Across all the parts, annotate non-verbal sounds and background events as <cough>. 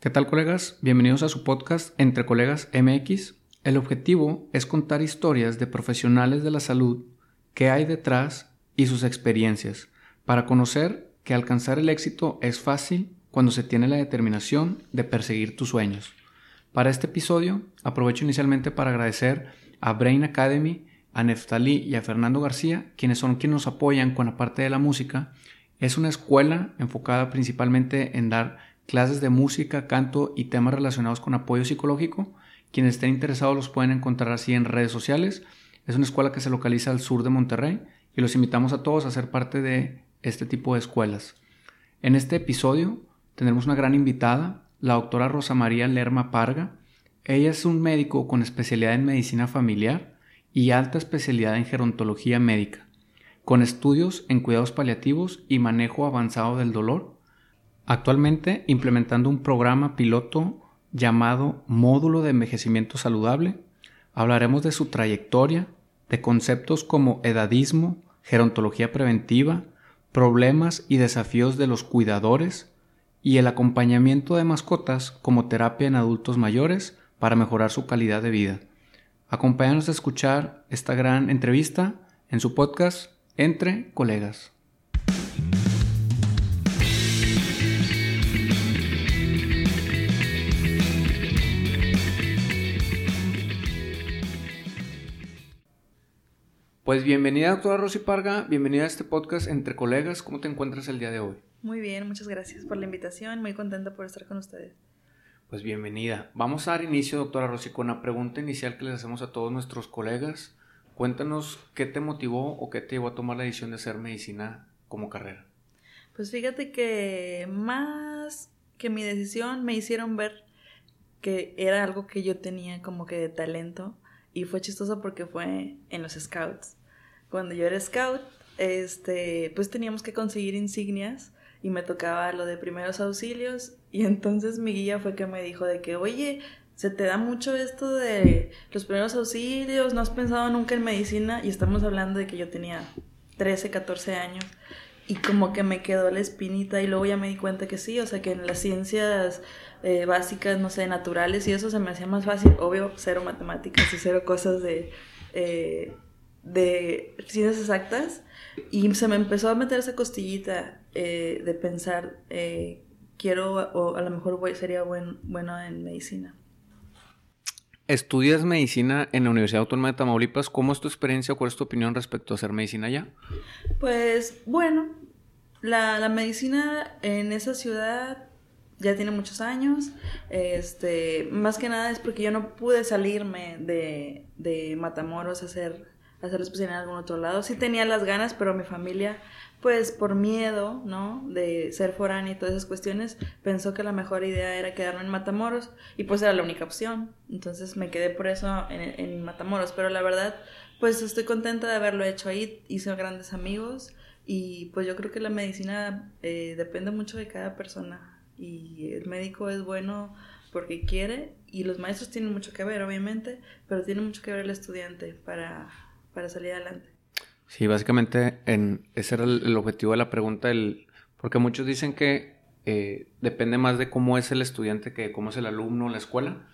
¿Qué tal colegas? Bienvenidos a su podcast Entre Colegas MX. El objetivo es contar historias de profesionales de la salud, qué hay detrás y sus experiencias, para conocer que alcanzar el éxito es fácil cuando se tiene la determinación de perseguir tus sueños. Para este episodio aprovecho inicialmente para agradecer a Brain Academy, a Neftali y a Fernando García, quienes son quienes nos apoyan con la parte de la música. Es una escuela enfocada principalmente en dar clases de música, canto y temas relacionados con apoyo psicológico. Quienes estén interesados los pueden encontrar así en redes sociales. Es una escuela que se localiza al sur de Monterrey y los invitamos a todos a ser parte de este tipo de escuelas. En este episodio tendremos una gran invitada, la doctora Rosa María Lerma Parga. Ella es un médico con especialidad en medicina familiar y alta especialidad en gerontología médica, con estudios en cuidados paliativos y manejo avanzado del dolor Actualmente implementando un programa piloto llamado Módulo de Envejecimiento Saludable, hablaremos de su trayectoria, de conceptos como edadismo, gerontología preventiva, problemas y desafíos de los cuidadores y el acompañamiento de mascotas como terapia en adultos mayores para mejorar su calidad de vida. Acompáñanos a escuchar esta gran entrevista en su podcast Entre Colegas. Pues bienvenida, doctora Rosy Parga, bienvenida a este podcast Entre Colegas. ¿Cómo te encuentras el día de hoy? Muy bien, muchas gracias por la invitación, muy contenta por estar con ustedes. Pues bienvenida. Vamos a dar inicio, doctora Rosy, con la pregunta inicial que les hacemos a todos nuestros colegas. Cuéntanos qué te motivó o qué te llevó a tomar la decisión de hacer medicina como carrera. Pues fíjate que más que mi decisión me hicieron ver que era algo que yo tenía como que de talento y fue chistoso porque fue en los scouts cuando yo era scout, este, pues teníamos que conseguir insignias y me tocaba lo de primeros auxilios. Y entonces mi guía fue que me dijo de que, oye, se te da mucho esto de los primeros auxilios, no has pensado nunca en medicina y estamos hablando de que yo tenía 13, 14 años. Y como que me quedó la espinita y luego ya me di cuenta que sí, o sea que en las ciencias eh, básicas, no sé, naturales y eso se me hacía más fácil, obvio, cero matemáticas y cero cosas de... Eh, de ciencias exactas y se me empezó a meter esa costillita eh, de pensar, eh, quiero o a lo mejor voy, sería buen, bueno en medicina. Estudias medicina en la Universidad Autónoma de Tamaulipas. ¿Cómo es tu experiencia o cuál es tu opinión respecto a hacer medicina allá? Pues bueno, la, la medicina en esa ciudad ya tiene muchos años. Este, más que nada es porque yo no pude salirme de, de Matamoros a hacer hacer la especialidad en algún otro lado. Sí tenía las ganas, pero mi familia, pues por miedo, ¿no? De ser foránea y todas esas cuestiones, pensó que la mejor idea era quedarme en Matamoros y pues era la única opción. Entonces me quedé por eso en, Matamoros, pero la verdad, pues estoy contenta de haberlo hecho ahí, hice grandes amigos y pues yo creo que la medicina eh, depende mucho de cada persona y el médico es bueno porque quiere y los maestros tienen mucho que ver, obviamente, pero tiene mucho que ver el estudiante para para salir adelante. Sí, básicamente en, ese era el, objetivo de la pregunta, el, porque muchos dicen que eh, depende más de cómo es el estudiante que cómo es el alumno en la escuela.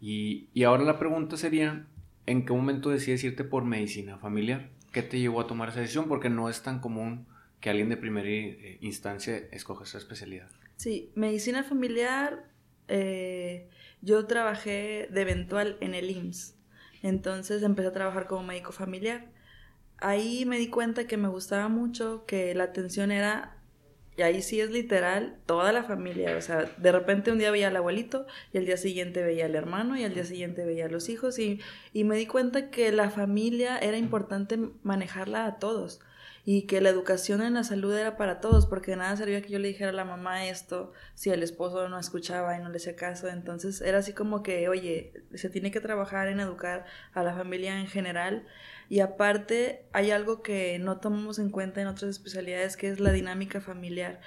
Y, y, ahora la pregunta sería, ¿en qué momento decides irte por medicina familiar? ¿Qué te llevó a tomar esa decisión? Porque no es tan común que alguien de primera eh, instancia escoja esa especialidad. Sí, medicina familiar, eh, yo trabajé de eventual en el IMSS. Entonces empecé a trabajar como médico familiar. Ahí me di cuenta que me gustaba mucho, que la atención era, y ahí sí es literal, toda la familia. O sea, de repente un día veía al abuelito y al día siguiente veía al hermano y al día siguiente veía a los hijos y, y me di cuenta que la familia era importante manejarla a todos y que la educación en la salud era para todos, porque de nada servía que yo le dijera a la mamá esto si el esposo no escuchaba y no le hacía caso. Entonces era así como que, oye, se tiene que trabajar en educar a la familia en general. Y aparte hay algo que no tomamos en cuenta en otras especialidades, que es la dinámica familiar.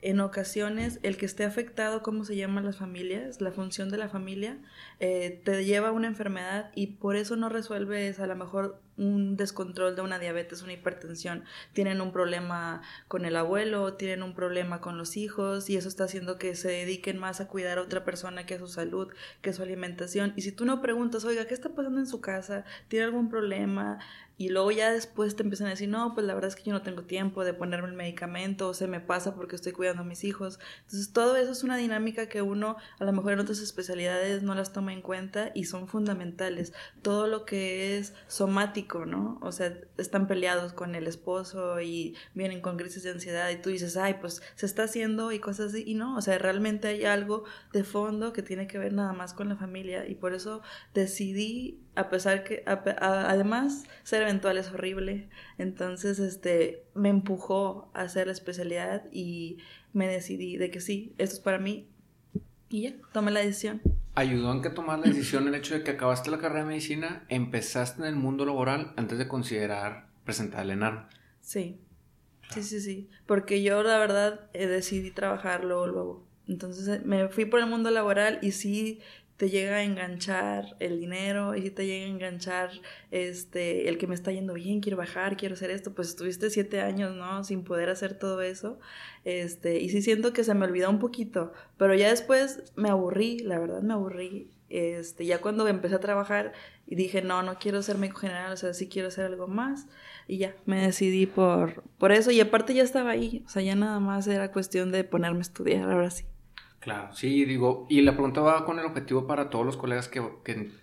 En ocasiones, el que esté afectado, cómo se llaman las familias, la función de la familia, eh, te lleva a una enfermedad y por eso no resuelves a lo mejor un descontrol de una diabetes, una hipertensión, tienen un problema con el abuelo, tienen un problema con los hijos y eso está haciendo que se dediquen más a cuidar a otra persona que a su salud, que a su alimentación. Y si tú no preguntas, oiga, ¿qué está pasando en su casa? ¿Tiene algún problema? Y luego ya después te empiezan a decir, no, pues la verdad es que yo no tengo tiempo de ponerme el medicamento, o se me pasa porque estoy cuidando a mis hijos. Entonces todo eso es una dinámica que uno a lo mejor en otras especialidades no las toma en cuenta y son fundamentales. Todo lo que es somático, ¿no? O sea, están peleados con el esposo y vienen con crisis de ansiedad y tú dices, ay, pues se está haciendo y cosas así. Y no, o sea, realmente hay algo de fondo que tiene que ver nada más con la familia y por eso decidí a pesar que además ser eventual es horrible. Entonces este me empujó a hacer la especialidad y me decidí de que sí esto es para mí. Y ya tomé la decisión. Ayudó en que tomas la decisión el hecho de que acabaste la carrera de medicina empezaste en el mundo laboral antes de considerar presentar el ENARM sí sí sí sí porque yo la verdad eh, decidí trabajar luego luego. Entonces eh, me fui por el mundo laboral y sí te llega a enganchar el dinero y si te llega a enganchar este el que me está yendo bien, quiero bajar, quiero hacer esto, pues estuviste siete años, ¿no? Sin poder hacer todo eso. Este, y sí siento que se me olvidó un poquito, pero ya después me aburrí, la verdad me aburrí. Este, ya cuando empecé a trabajar y dije, no, no quiero ser médico general, o sea, sí quiero hacer algo más. Y ya, me decidí por, por eso. Y aparte ya estaba ahí, o sea, ya nada más era cuestión de ponerme a estudiar, ahora sí. Claro, sí, digo, y la pregunta va con el objetivo para todos los colegas que,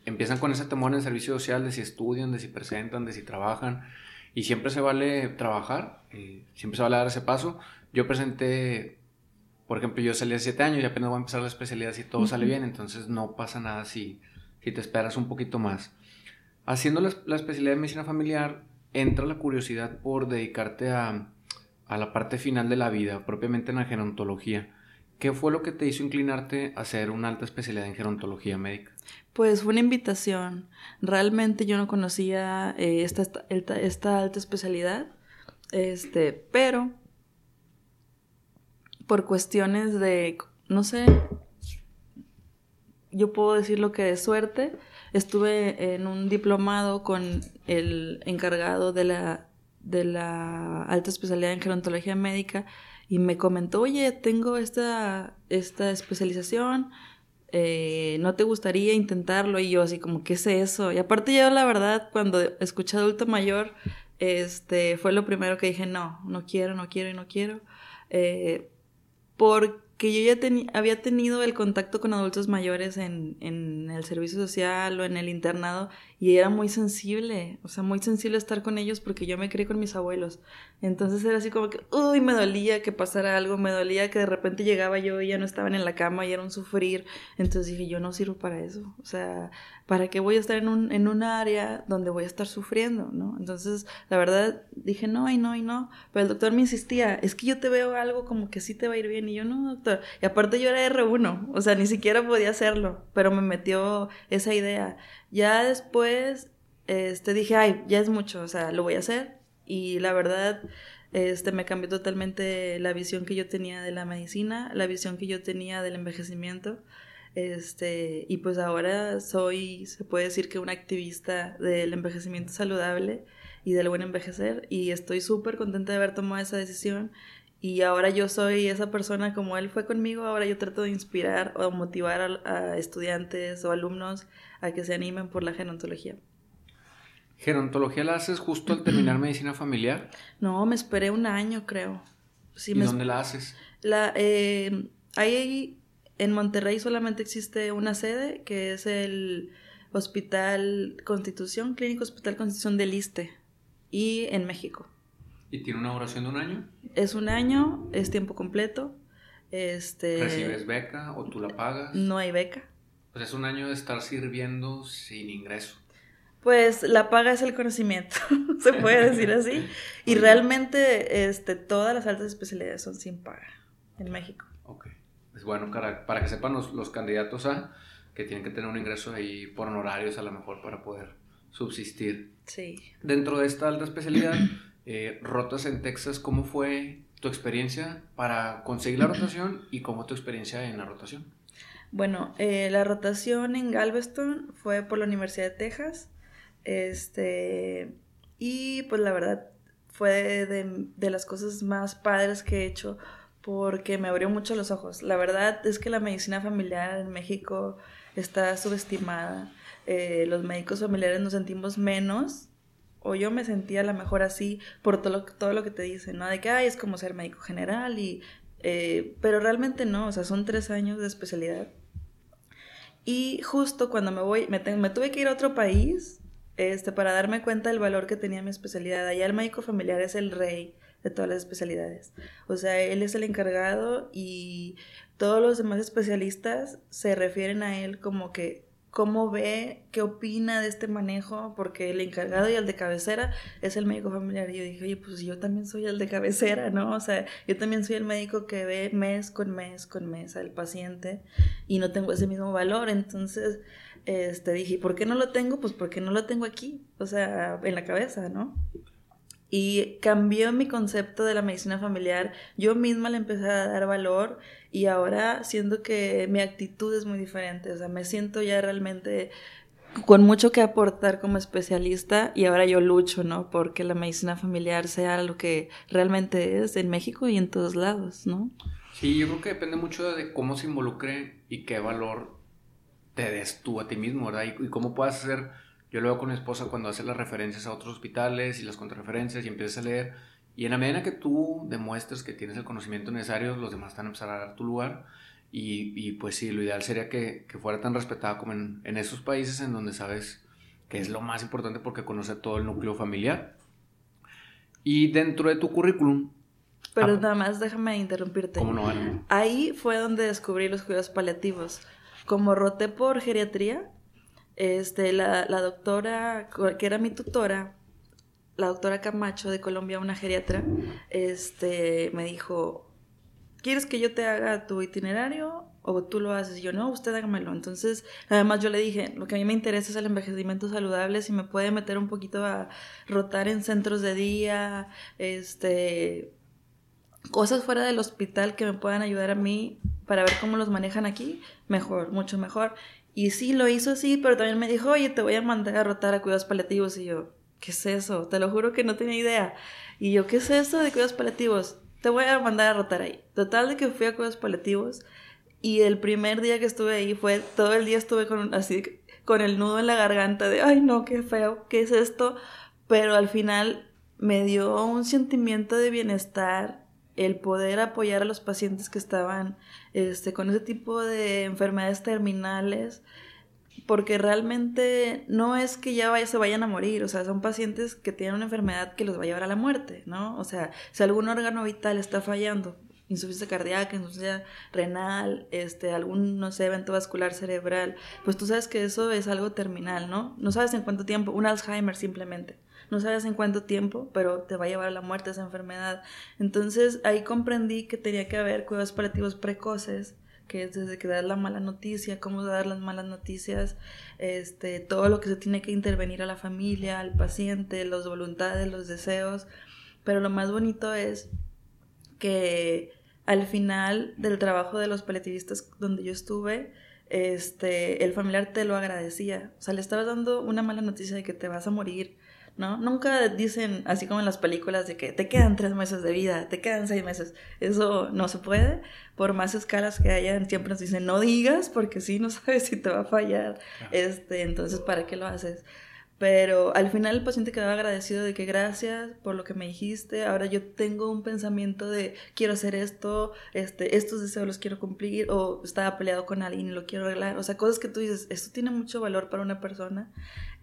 empiezan con ese temor en el servicio social de si estudian, de si presentan, de si trabajan, y siempre se vale trabajar, eh, siempre se vale dar ese paso. Yo presenté, por ejemplo, yo salí hace siete años y apenas voy a empezar la especialidad si todo sale bien, entonces no pasa nada si, si te esperas un poquito más. Haciendo la, la, especialidad de medicina familiar, entra la curiosidad por dedicarte a, a la parte final de la vida, propiamente en la gerontología. ¿Qué fue lo que te hizo inclinarte a hacer una alta especialidad en gerontología médica? Pues fue una invitación. Realmente yo no conocía eh, esta, esta, alta especialidad, este, pero por cuestiones de, no sé, yo puedo decir lo que de suerte, estuve en un diplomado con el encargado de la, de la alta especialidad en gerontología médica y me comentó, oye, tengo esta, esta especialización, eh, ¿no te gustaría intentarlo? Y yo así como, ¿qué es eso? Y aparte yo la verdad, cuando escuché adulto mayor, este, fue lo primero que dije, no, no quiero, no quiero y no quiero. Eh, porque que yo ya había tenido el contacto con adultos mayores en, en, el servicio social o en el internado y era muy sensible, o sea, muy sensible estar con ellos porque yo me crié con mis abuelos. Entonces era así como que, uy, me dolía que pasara algo, me dolía que de repente llegaba yo y ya no estaban en la cama y era un sufrir. Entonces dije, yo no sirvo para eso, o sea, ¿para qué voy a estar en un, en un área donde voy a estar sufriendo, no? Entonces, la verdad, dije, no, y no, y no. Pero el doctor me insistía, es que yo te veo algo como que sí te va a ir bien y yo no, doctor y aparte yo era R1, o sea, ni siquiera podía hacerlo, pero me metió esa idea. Ya después, este, dije, ay, ya es mucho, o sea, lo voy a hacer. Y la verdad, este, me cambió totalmente la visión que yo tenía de la medicina, la visión que yo tenía del envejecimiento. Este, y pues ahora soy, se puede decir que una activista del envejecimiento saludable y del buen envejecer y estoy súper contenta de haber tomado esa decisión y ahora yo soy esa persona como él fue conmigo, ahora yo trato de inspirar o motivar a, estudiantes o alumnos a que se animen por la gerontología. ¿Gerontología la haces justo al terminar medicina familiar? No, me esperé un año, creo. ¿Y dónde la haces? La, eh, ahí en Monterrey solamente existe una sede, que es el Hospital Constitución, Clínico Hospital Constitución del ISTE, y en México. ¿Y tiene una duración de un año? Es un año, es tiempo completo. Este, ¿Recibes beca o tú la pagas? No hay beca. Pues es un año de estar sirviendo sin ingreso. Pues la paga es el conocimiento, <laughs> se puede decir así. <laughs> y realmente este, todas las altas especialidades son sin paga en México. Ok. Es bueno para, para que sepan los, los, candidatos a que tienen que tener un ingreso ahí por honorarios a lo mejor para poder subsistir. Sí. Dentro de esta alta especialidad, eh, rotas en Texas, ¿cómo fue tu experiencia para conseguir la rotación y cómo tu experiencia en la rotación? Bueno, eh, la rotación en Galveston fue por la Universidad de Texas. Este, Y pues la verdad fue de, las cosas más padres que he hecho porque me abrió mucho los ojos. La verdad es que la medicina familiar en México está subestimada. Eh, los médicos familiares nos sentimos menos, o yo me sentía a lo mejor así por todo lo, todo lo que te dicen, ¿no? De que, ay, es como ser médico general, y, eh, pero realmente no, o sea, son tres años de especialidad. Y justo cuando me voy, me, me tuve que ir a otro país este, para darme cuenta del valor que tenía mi especialidad. Allá el médico familiar es el rey de todas las especialidades. O sea, él es el encargado y todos los demás especialistas se refieren a él como que cómo ve, qué opina de este manejo, porque el encargado y el de cabecera es el médico familiar. Y yo dije, oye, pues yo también soy el de cabecera, ¿no? O sea, yo también soy el médico que ve mes con mes con mes al paciente y no tengo ese mismo valor. Entonces, este, dije, ¿por qué no lo tengo? Pues porque no lo tengo aquí, o sea, en la cabeza, ¿no? Y cambió mi concepto de la medicina familiar. Yo misma le empecé a dar valor y ahora siento que mi actitud es muy diferente. O sea, me siento ya realmente con mucho que aportar como especialista y ahora yo lucho, ¿no? Porque la medicina familiar sea lo que realmente es en México y en todos lados, ¿no? Sí, yo creo que depende mucho de cómo se involucre y qué valor te des tú a ti mismo, ¿verdad? Y, y cómo puedas hacer yo lo veo con mi esposa cuando hace las referencias a otros hospitales y las contrarreferencias y empiezas a leer. Y en la medida que tú demuestres que tienes el conocimiento necesario, los demás están a empezar a dar tu lugar. Y, y pues sí, lo ideal sería que, que fuera tan respetada como en, en, esos países en donde sabes que es lo más importante porque conoce todo el núcleo familiar. Y dentro de tu currículum... Pero ah, nada más déjame interrumpirte. ¿Cómo no, Ana? Ahí fue donde descubrí los cuidados paliativos. Como roté por geriatría, este, la, la doctora, que era mi tutora, la doctora Camacho de Colombia, una geriatra, este, me dijo, ¿quieres que yo te haga tu itinerario o tú lo haces? Y yo, no, usted hágamelo. Entonces, además yo le dije, lo que a mí me interesa es el envejecimiento saludable, si me puede meter un poquito a rotar en centros de día, este, cosas fuera del hospital que me puedan ayudar a mí para ver cómo los manejan aquí, mejor, mucho mejor. Y sí, lo hizo así, pero también me dijo, oye, te voy a mandar a rotar a cuidados paliativos. Y yo, ¿qué es eso? Te lo juro que no tenía idea. Y yo, ¿qué es eso de cuidados paliativos? Te voy a mandar a rotar ahí. Total de que fui a cuidados paliativos y el primer día que estuve ahí fue, todo el día estuve con así, con el nudo en la garganta de, ay no, qué feo, ¿qué es esto? Pero al final me dio un sentimiento de bienestar el poder apoyar a los pacientes que estaban este, con ese tipo de enfermedades terminales, porque realmente no es que ya se vayan a morir, o sea, son pacientes que tienen una enfermedad que los va a llevar a la muerte, ¿no? O sea, si algún órgano vital está fallando, insuficiencia cardíaca, insuficiencia renal, este, algún, no sé, evento vascular cerebral, pues tú sabes que eso es algo terminal, ¿no? No sabes en cuánto tiempo, un Alzheimer simplemente no sabes en cuánto tiempo, pero te va a llevar a la muerte esa enfermedad. Entonces ahí comprendí que tenía que haber cuidados paliativos precoces, que es desde que das la mala noticia, cómo dar las malas noticias, este, todo lo que se tiene que intervenir a la familia, al paciente, las voluntades, los deseos. Pero lo más bonito es que al final del trabajo de los paliativistas donde yo estuve, este, el familiar te lo agradecía. O sea, le estabas dando una mala noticia de que te vas a morir ¿no? Nunca dicen, así como en las películas, de que te quedan tres meses de vida, te quedan seis meses. Eso no se puede. Por más escalas que hayan, siempre nos dicen, no digas, porque si no <laughs> sabes si te va a fallar. Este, entonces, ¿para qué lo haces? Pero al final el paciente quedaba agradecido de que gracias por lo que me dijiste, ahora yo tengo un pensamiento de quiero hacer esto, este, estos deseos los quiero cumplir, o estaba peleado con alguien y lo quiero arreglar, o sea, cosas que tú dices, esto tiene mucho valor para una persona.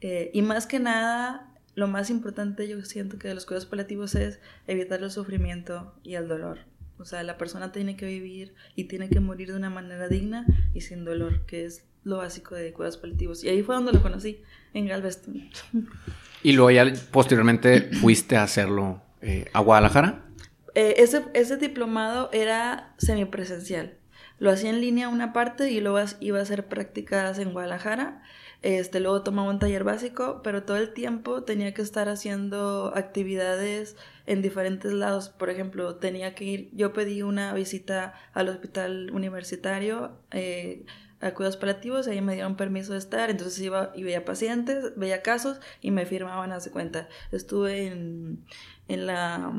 Eh, y más que nada, lo más importante yo siento que de los cuidados paliativos es evitar el sufrimiento y el dolor. O sea, la persona tiene que vivir y tiene que morir de una manera digna y sin dolor, que es lo básico de cuidados paliativos. Y ahí fue donde lo conocí, en Galveston. <laughs> ¿Y luego ya posteriormente fuiste a hacerlo eh, a Guadalajara? Eh, ese, ese diplomado era semipresencial. Lo hacía en línea una parte y luego iba a hacer prácticas en Guadalajara Este, luego tomaba un taller básico, pero todo el tiempo tenía que estar haciendo actividades en diferentes lados. Por ejemplo, tenía que ir, yo pedí una visita al hospital universitario eh, a cuidados paliativos, ahí me dieron permiso de estar, entonces iba y veía pacientes, veía casos y me firmaban a su cuenta. Estuve en, en, la,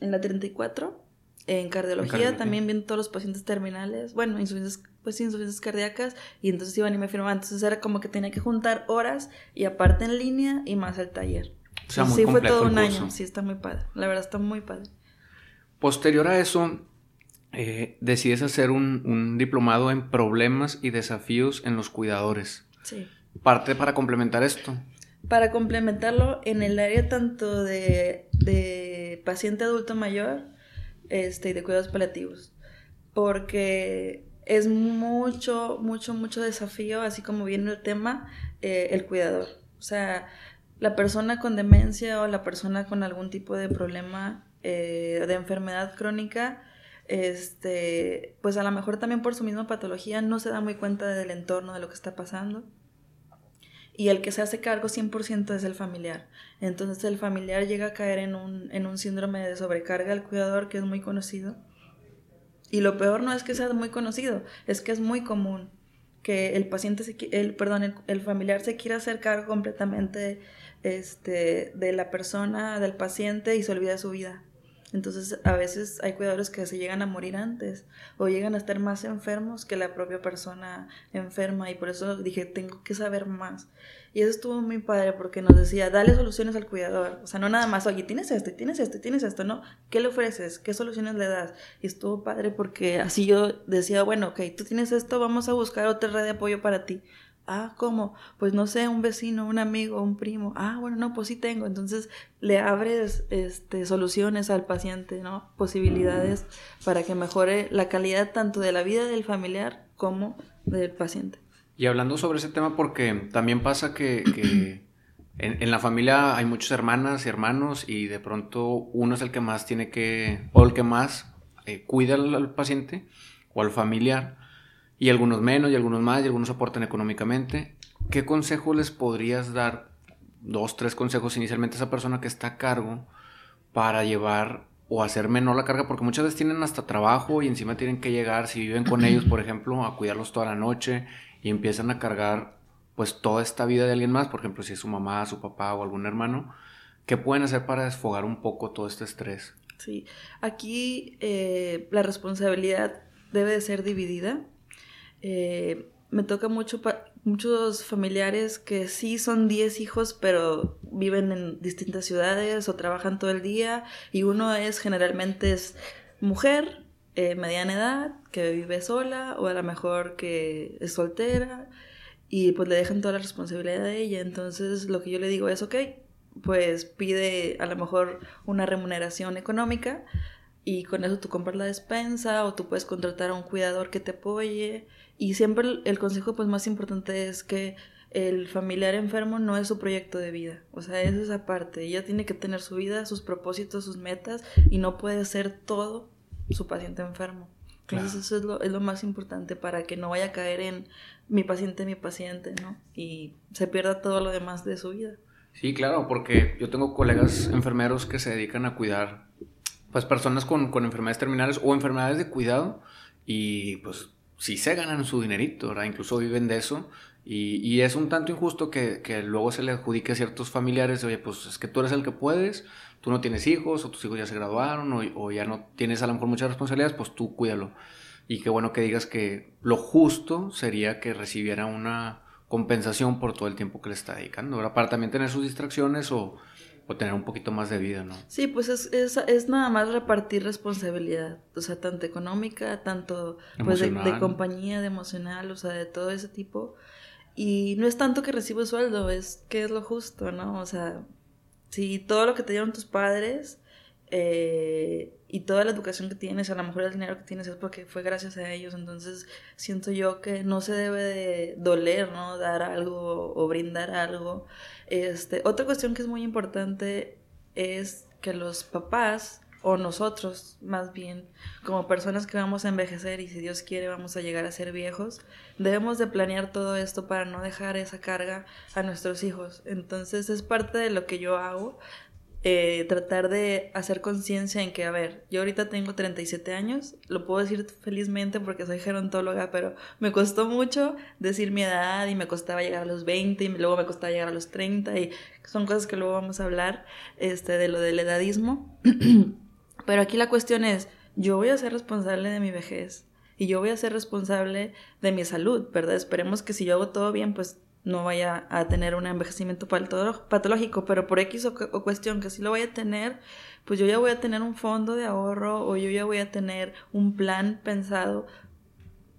en la 34 en cardiología, también viendo todos los pacientes terminales, bueno, insuficiencias, pues insuficiencias cardíacas, y entonces iban y me firmaban. Entonces era como que tenía que juntar horas y aparte en línea y más el taller. O sea, muy sí, fue todo un año. Sí, está muy padre. La verdad está muy padre. Posterior a eso, eh, decides hacer un, un, diplomado en problemas y desafíos en los cuidadores. Sí. Parte para complementar esto. Para complementarlo en el área tanto de, de paciente adulto mayor este, y de cuidados paliativos. Porque es mucho, mucho, mucho desafío, así como viene el tema, eh, el cuidador. O sea, la persona con demencia o la persona con algún tipo de problema eh, de enfermedad crónica, este, pues a lo mejor también por su misma patología no se da muy cuenta del entorno, de lo que está pasando. Y el que se hace cargo 100% es el familiar. Entonces el familiar llega a caer en un, en un síndrome de sobrecarga al cuidador que es muy conocido. Y lo peor no es que sea muy conocido, es que es muy común que el paciente, se, el, perdón, el, familiar se quiera hacer cargo completamente este, de la persona, del paciente y se olvida su vida. Entonces, a veces hay cuidadores que se llegan a morir antes o llegan a estar más enfermos que la propia persona enferma y por eso dije, tengo que saber más. Y eso estuvo muy padre porque nos decía, dale soluciones al cuidador. O sea, no nada más, oye, tienes esto, tienes esto, tienes esto, ¿no? ¿Qué le ofreces? ¿Qué soluciones le das? Y estuvo padre porque así yo decía, bueno, ok, tú tienes esto, vamos a buscar otra red de apoyo para ti. Ah, ¿cómo? Pues no sé, un vecino, un amigo, un primo. Ah, bueno, no, pues sí tengo. Entonces le abres este, soluciones al paciente, ¿no? Posibilidades para que mejore la calidad tanto de la vida del familiar como del paciente. Y hablando sobre ese tema, porque también pasa que, <clears throat> en, la familia hay muchas hermanas y hermanos y de pronto uno es el que más tiene que, o el que más eh, cuida al paciente o al familiar y algunos menos y algunos más y algunos aportan económicamente. ¿Qué consejo les podrías dar? Dos, tres consejos inicialmente a esa persona que está a cargo para llevar o hacer menor la carga, porque muchas veces tienen hasta trabajo y encima tienen que llegar, si viven con ellos, por ejemplo, a cuidarlos toda la noche y empiezan a cargar pues toda esta vida de alguien más, por ejemplo, si es su mamá, su papá o algún hermano, ¿qué pueden hacer para desfogar un poco todo este estrés? Sí, aquí eh, la responsabilidad debe de ser dividida eh, me toca mucho muchos familiares que sí son 10 hijos, pero viven en distintas ciudades o trabajan todo el día y uno es generalmente es mujer, eh, mediana edad, que vive sola o a lo mejor que es soltera y pues le dejan toda la responsabilidad a ella. Entonces lo que yo le digo es, ok, pues pide a lo mejor una remuneración económica y con eso tú compras la despensa o tú puedes contratar a un cuidador que te apoye y siempre el, consejo pues más importante es que el familiar enfermo no es su proyecto de vida, o sea, es esa parte, ella tiene que tener su vida, sus propósitos, sus metas y no puede ser todo su paciente enfermo. Entonces eso es lo, es lo más importante para que no vaya a caer en mi paciente, mi paciente, ¿no? Y se pierda todo lo demás de su vida. Sí, claro, porque yo tengo colegas enfermeros que se dedican a cuidar pues personas con, con enfermedades terminales o enfermedades de cuidado y pues sí se ganan su dinerito, ¿verdad? Incluso viven de eso. Y, y es un tanto injusto que, que, luego se le adjudique a ciertos familiares, oye, pues es que tú eres el que puedes, tú no tienes hijos, o tus hijos ya se graduaron, o, o ya no tienes a lo mejor muchas responsabilidades, pues tú cuídalo. Y qué bueno que digas que lo justo sería que recibiera una compensación por todo el tiempo que le está dedicando, ¿verdad? Para también tener sus distracciones o, o tener un poquito más de vida, ¿no? Sí, pues es, es, es, nada más repartir responsabilidad, o sea, tanto económica, tanto pues de, compañía, de emocional, o sea, de todo ese tipo. Y no es tanto que recibo sueldo, es que es lo justo, ¿no? O sea, si todo lo que te dieron tus padres eh, y toda la educación que tienes, a lo mejor el dinero que tienes es porque fue gracias a ellos, entonces siento yo que no se debe de doler, ¿no? Dar algo o brindar algo este, otra cuestión que es muy importante es que los papás o nosotros más bien, como personas que vamos a envejecer y si Dios quiere vamos a llegar a ser viejos, debemos de planear todo esto para no dejar esa carga a nuestros hijos. Entonces es parte de lo que yo hago, eh, tratar de hacer conciencia en que, a ver, yo ahorita tengo 37 años, lo puedo decir felizmente porque soy gerontóloga, pero me costó mucho decir mi edad y me costaba llegar a los 20 y luego me costaba llegar a los 30 y son cosas que luego vamos a hablar este, de lo del edadismo. <clears throat> pero aquí la cuestión es, yo voy a ser responsable de mi vejez y yo voy a ser responsable de mi salud, ¿verdad? Esperemos que si yo hago todo bien, pues no vaya a tener un envejecimiento patológico, pero por X o, cuestión que sí lo vaya a tener, pues yo ya voy a tener un fondo de ahorro o yo ya voy a tener un plan pensado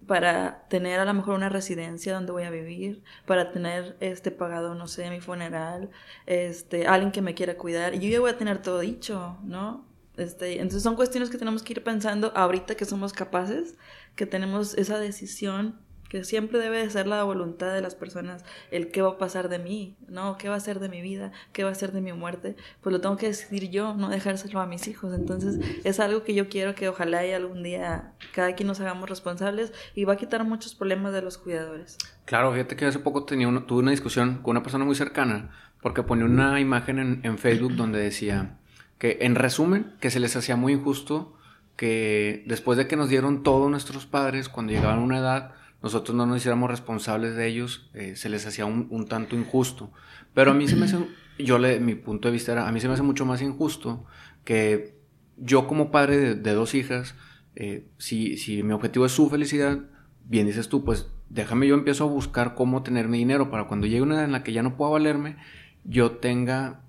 para tener a lo mejor una residencia donde voy a vivir, para tener este pagado, no sé, mi funeral, este, alguien que me quiera cuidar, y yo ya voy a tener todo dicho, ¿no? Este, entonces son cuestiones que tenemos que ir pensando ahorita que somos capaces, que tenemos esa decisión que siempre debe de ser la voluntad de las personas el qué va a pasar de mí, ¿no? ¿Qué va a ser de mi vida? ¿Qué va a ser de mi muerte? Pues lo tengo que decidir yo, no dejárselo a mis hijos. Entonces es algo que yo quiero que ojalá y algún día cada quien nos hagamos responsables y va a quitar muchos problemas de los cuidadores. Claro, fíjate que hace poco tenía tuve una discusión con una persona muy cercana porque ponía una imagen en, Facebook donde decía que en resumen que se les hacía muy injusto que después de que nos dieron todos nuestros padres cuando llegaban a una edad nosotros no nos hiciéramos responsables de ellos, eh, se les hacía un, tanto injusto. Pero a mí se me hace, yo mi punto de vista era, a mí se me hace mucho más injusto que yo como padre de, dos hijas, eh, si, si mi objetivo es su felicidad, bien dices tú, pues déjame yo empiezo a buscar cómo tener mi dinero para cuando llegue una edad en la que ya no pueda valerme, yo tenga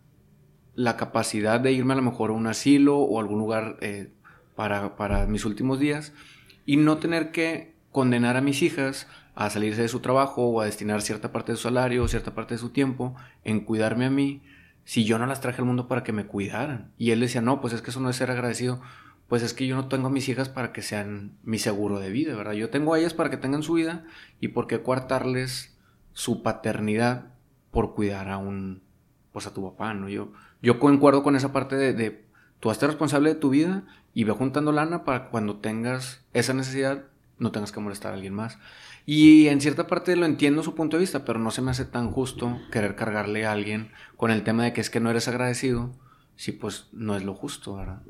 la capacidad de irme a lo mejor a un asilo o algún lugar eh, para, para mis últimos días y no tener que condenar a mis hijas a salirse de su trabajo o a destinar cierta parte de su salario o cierta parte de su tiempo en cuidarme a mí si yo no las traje al mundo para que me cuidaran. Y él decía, no, pues es que eso no es ser agradecido. Pues es que yo no tengo a mis hijas para que sean mi seguro de vida, ¿verdad? Yo tengo a ellas para que tengan su vida y por qué coartarles su paternidad por cuidar a un, pues a tu papá, ¿no? Yo, yo concuerdo con esa parte de, de tú hazte responsable de tu vida y ve juntando lana para cuando tengas esa necesidad no tengas que molestar a alguien más. Y en cierta parte lo entiendo su punto de vista, pero no se me hace tan justo querer cargarle a alguien con el tema de que es que no eres agradecido, si pues no es lo justo, ¿verdad?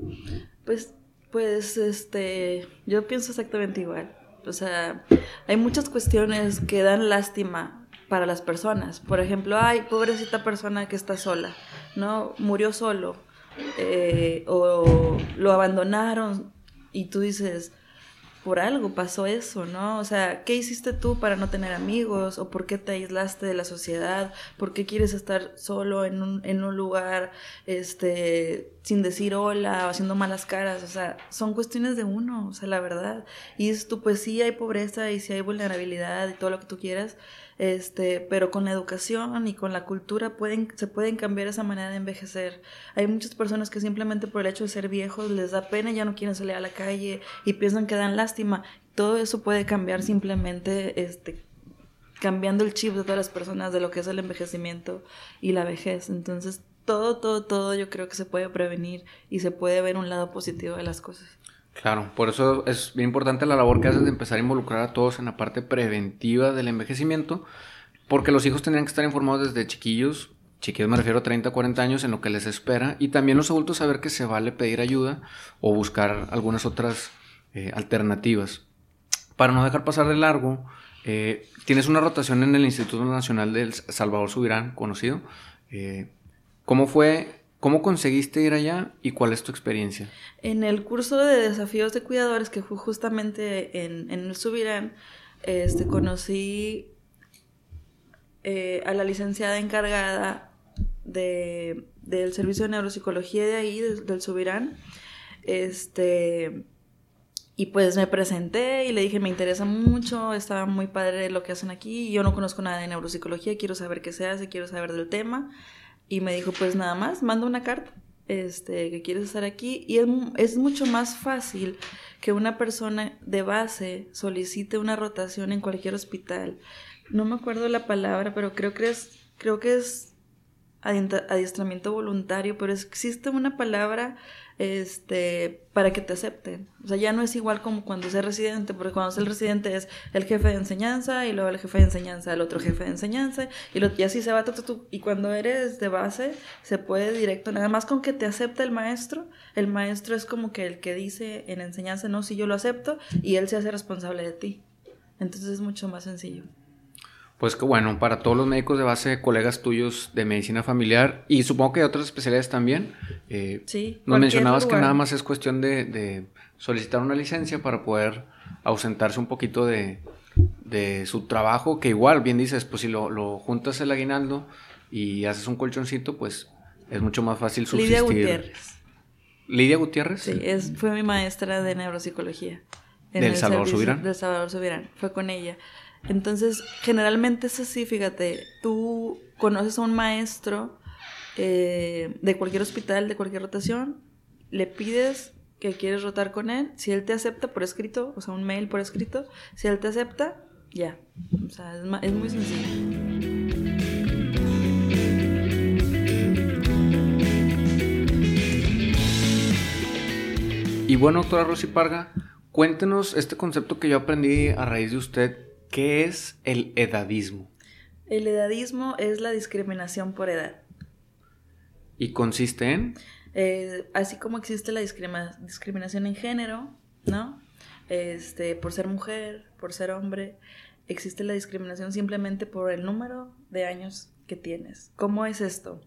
Pues, pues, este, yo pienso exactamente igual. O sea, hay muchas cuestiones que dan lástima para las personas. Por ejemplo, ay, pobrecita persona que está sola, ¿no? Murió solo. Eh, o lo abandonaron y tú dices, por algo pasó eso, ¿no? O sea, ¿qué hiciste tú para no tener amigos? ¿O por qué te aislaste de la sociedad? ¿Por qué quieres estar solo en un, en un lugar, este, sin decir hola o haciendo malas caras? O sea, son cuestiones de uno, o sea, la verdad. Y es tú, pues sí hay pobreza y sí hay vulnerabilidad y todo lo que tú quieras, este, pero con la educación y con la cultura pueden, se pueden cambiar esa manera de envejecer. Hay muchas personas que simplemente por el hecho de ser viejos les da pena ya no quieren salir a la calle y piensan que dan lástima. Todo eso puede cambiar simplemente este, cambiando el chip de todas las personas de lo que es el envejecimiento y la vejez. Entonces, todo, todo, todo yo creo que se puede prevenir y se puede ver un lado positivo de las cosas. Claro, por eso es bien importante la labor que haces de empezar a involucrar a todos en la parte preventiva del envejecimiento, porque los hijos tendrían que estar informados desde chiquillos, chiquillos me refiero a 30, 40 años, en lo que les espera, y también los adultos saber que se vale pedir ayuda o buscar algunas otras eh, alternativas. Para no dejar pasar de largo, eh, tienes una rotación en el Instituto Nacional del Salvador Subirán, conocido. Eh, ¿Cómo fue ¿Cómo conseguiste ir allá y cuál es tu experiencia? En el curso de desafíos de cuidadores que fue justamente en, el Subirán, este, conocí eh, a la licenciada encargada de, del servicio de neuropsicología de ahí, del Subirán. Este, y pues me presenté y le dije, me interesa mucho, estaba muy padre lo que hacen aquí, yo no conozco nada de neuropsicología, quiero saber qué se hace, quiero saber del tema. Y me dijo, pues nada más, manda una carta, este, que quieres estar aquí. Y es, mucho más fácil que una persona de base solicite una rotación en cualquier hospital. No me acuerdo la palabra, pero creo que es, creo que es adiestramiento voluntario, pero existe una palabra este, para que te acepten. O sea, ya no es igual como cuando es residente, porque cuando es el residente es el jefe de enseñanza y luego el jefe de enseñanza, el otro jefe de enseñanza y, lo, y así se va. todo y cuando eres de base, se puede directo, nada más con que te acepte el maestro. El maestro es como que el que dice en enseñanza, no, si yo lo acepto, y él se hace responsable de ti. Entonces es mucho más sencillo. Pues que bueno, para todos los médicos de base, colegas tuyos de medicina familiar y supongo que de otras especialidades también. Eh, sí. Nos mencionabas que nada más es cuestión de, solicitar una licencia para poder ausentarse un poquito de, su trabajo, que igual, bien dices, pues si lo, juntas el aguinaldo y haces un colchoncito, pues es mucho más fácil subsistir. Lidia Gutiérrez. ¿Lidia Gutiérrez? Sí, es, fue mi maestra de neuropsicología. ¿Del Salvador Subirán? Del Salvador Subirán, fue con ella. Entonces, generalmente es así, fíjate, tú conoces a un maestro eh, de cualquier hospital, de cualquier rotación, le pides que quieres rotar con él, si él te acepta por escrito, o sea, un mail por escrito, si él te acepta, ya. O sea, es, es muy sencillo. Y bueno, doctora Rosy Parga, cuéntenos este concepto que yo aprendí a raíz de usted ¿Qué es el edadismo? El edadismo es la discriminación por edad. ¿Y consiste en? Eh, así como existe la discriminación en género, ¿no? Este, por ser mujer, por ser hombre, existe la discriminación simplemente por el número de años que tienes. ¿Cómo es esto?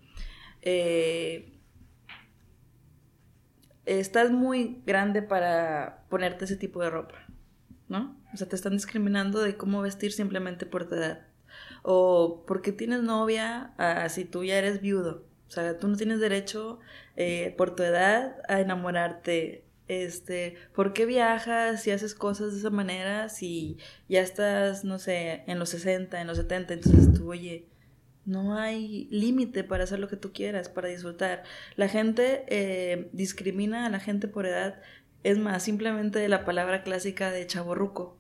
Eh, estás muy grande para ponerte ese tipo de ropa. ¿no? O sea, te están discriminando de cómo vestir simplemente por tu edad. O porque tienes novia ah, si tú ya eres viudo. O sea, tú no tienes derecho eh, por tu edad a enamorarte. Este, ¿por qué viajas y haces cosas de esa manera si ya estás, no sé, en los 60, en los 70? Entonces tú, oye, no hay límite para hacer lo que tú quieras, para disfrutar. La gente eh, discrimina a la gente por edad es más, simplemente la palabra clásica de chaborruco.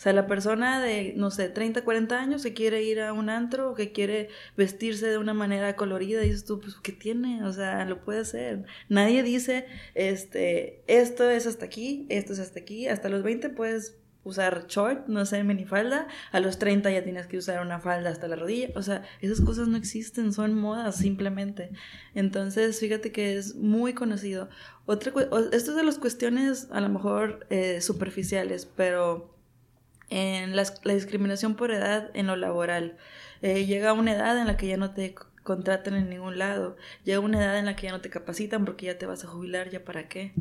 O sea, la persona de, no sé, 30, 40 años que quiere ir a un antro o que quiere vestirse de una manera colorida, dices tú, pues, ¿qué tiene? O sea, lo puede hacer. Nadie dice, este, esto es hasta aquí, esto es hasta aquí. Hasta los 20 puedes usar short, no sé, minifalda, a los 30 ya tienes que usar una falda hasta la rodilla, o sea, esas cosas no existen, son modas simplemente. Entonces, fíjate que es muy conocido. Otra, esto es de las cuestiones a lo mejor eh, superficiales, pero en la discriminación por edad en lo laboral, eh, llega una edad en la que ya no te contratan en ningún lado, llega una edad en la que ya no te capacitan porque ya te vas a jubilar, ya para qué.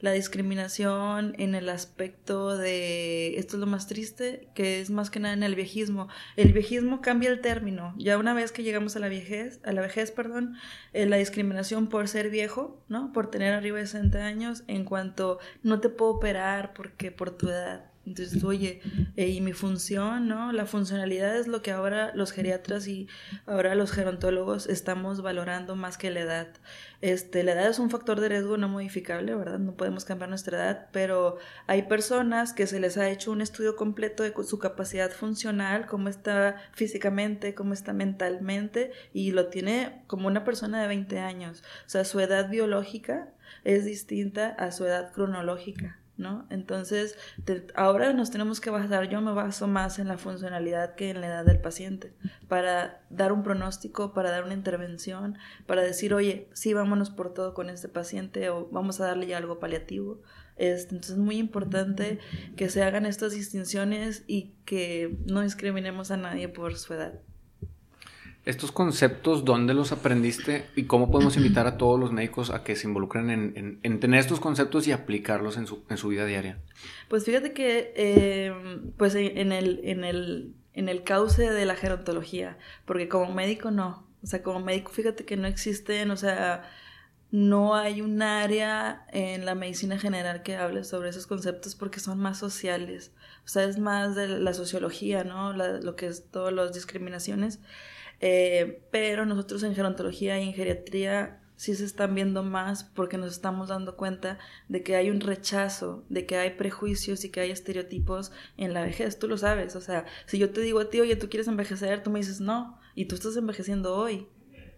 La discriminación en el aspecto de, esto es lo más triste, que es más que nada en el viejismo. El viejismo cambia el término. Ya una vez que llegamos a la vejez, a la vejez, perdón, eh, la discriminación por ser viejo, ¿no? Por tener arriba de 60 años, en cuanto no te puedo operar porque por tu edad. Entonces, oye, eh, y mi función, ¿no? La funcionalidad es lo que ahora los geriatras y ahora los gerontólogos estamos valorando más que la edad. Este, la edad es un factor de riesgo no modificable, ¿verdad? No podemos cambiar nuestra edad, pero hay personas que se les ha hecho un estudio completo de su capacidad funcional, cómo está físicamente, cómo está mentalmente, y lo tiene como una persona de 20 años. O sea, su edad biológica es distinta a su edad cronológica. ¿No? Entonces, ahora nos tenemos que basar, yo me baso más en la funcionalidad que en la edad del paciente, para dar un pronóstico, para dar una intervención, para decir, oye, sí, vámonos por todo con este paciente o vamos a darle ya algo paliativo. Este, entonces es muy importante que se hagan estas distinciones y que no discriminemos a nadie por su edad. Estos conceptos, ¿dónde los aprendiste y cómo podemos <clears throat> invitar a todos los médicos a que se involucren en, tener estos conceptos y aplicarlos en su, en su vida diaria? Pues fíjate que em, pues en el, en, el, en el cauce de la gerontología, porque como médico no, o sea, como médico fíjate que no existen, o sea, no hay un área en la medicina general que hable sobre esos conceptos porque son más sociales, o sea, es más de la sociología, ¿no? lo que es todas las discriminaciones. Eh, pero nosotros en gerontología y en geriatría sí se están viendo más porque nos estamos dando cuenta de que hay un rechazo, de que hay prejuicios y que hay estereotipos en la vejez. Tú lo sabes, o sea, si yo te digo a ti, oye, tú quieres envejecer, tú me dices no, y tú estás envejeciendo hoy.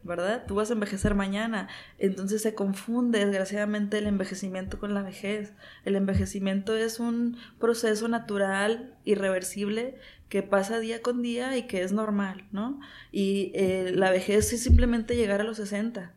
¿Verdad? Tú vas a envejecer mañana. Entonces se confunde desgraciadamente el envejecimiento con la vejez. El envejecimiento es un proceso natural, irreversible, que pasa día con día y que es normal, ¿no? Y eh, la vejez es simplemente llegar a los 60.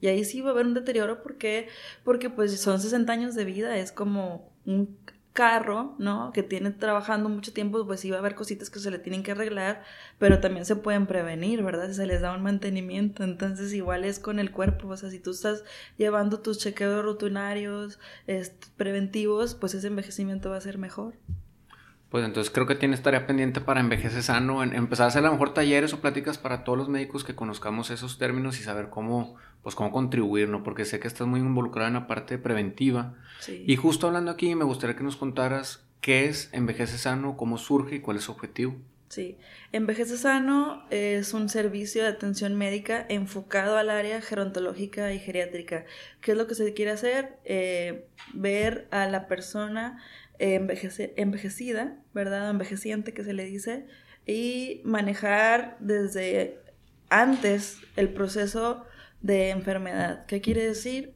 Y ahí sí va a haber un deterioro porque, porque pues son 60 años de vida, es como un carro, ¿no? Que tiene trabajando mucho tiempo, pues sí va a haber cositas que se le tienen que arreglar, pero también se pueden prevenir, ¿verdad? Si se les da un mantenimiento, entonces igual es con el cuerpo, o sea, si tú estás llevando tus chequeos rutinarios, preventivos, pues ese envejecimiento va a ser mejor. Pues entonces creo que tienes tarea pendiente para envejecer sano, en empezar a hacer a lo mejor talleres o pláticas para todos los médicos que conozcamos esos términos y saber cómo, pues cómo contribuir, ¿no? Porque sé que estás muy involucrada en la parte preventiva. Y justo hablando aquí, me gustaría que nos contaras qué es Envejece Sano, cómo surge y cuál es su objetivo. Sí, Envejece Sano es un servicio de atención médica enfocado al área gerontológica y geriátrica. ¿Qué es lo que se quiere hacer? Eh, ver a la persona envejecida, ¿verdad? Envejeciente que se le dice, y manejar desde antes el proceso de enfermedad. ¿Qué quiere decir?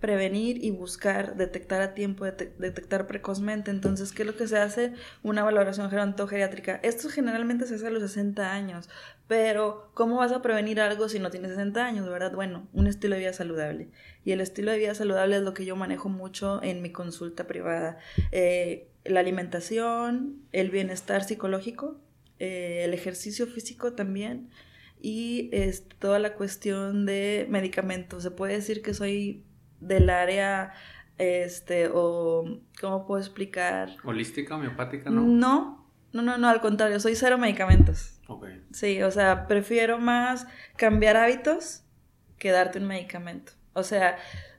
Prevenir y buscar, detectar a tiempo, detectar precozmente. Entonces, ¿qué es lo que se hace? Una valoración gerontogeriátrica. Esto generalmente se hace a los 60 años, pero ¿cómo vas a prevenir algo si no tienes 60 años, verdad? Bueno, un estilo de vida saludable. Y el estilo de vida saludable es lo que yo manejo mucho en mi consulta privada. Eh, la alimentación, el bienestar psicológico, eh, el ejercicio físico también y es toda la cuestión de medicamentos. Se puede decir que soy del área, este, o, ¿cómo puedo explicar? Holística, homeopática, ¿no? No, no, no, no, al contrario, soy cero medicamentos. Ok. Sí, o sea, prefiero más cambiar hábitos que darte un medicamento. O sea,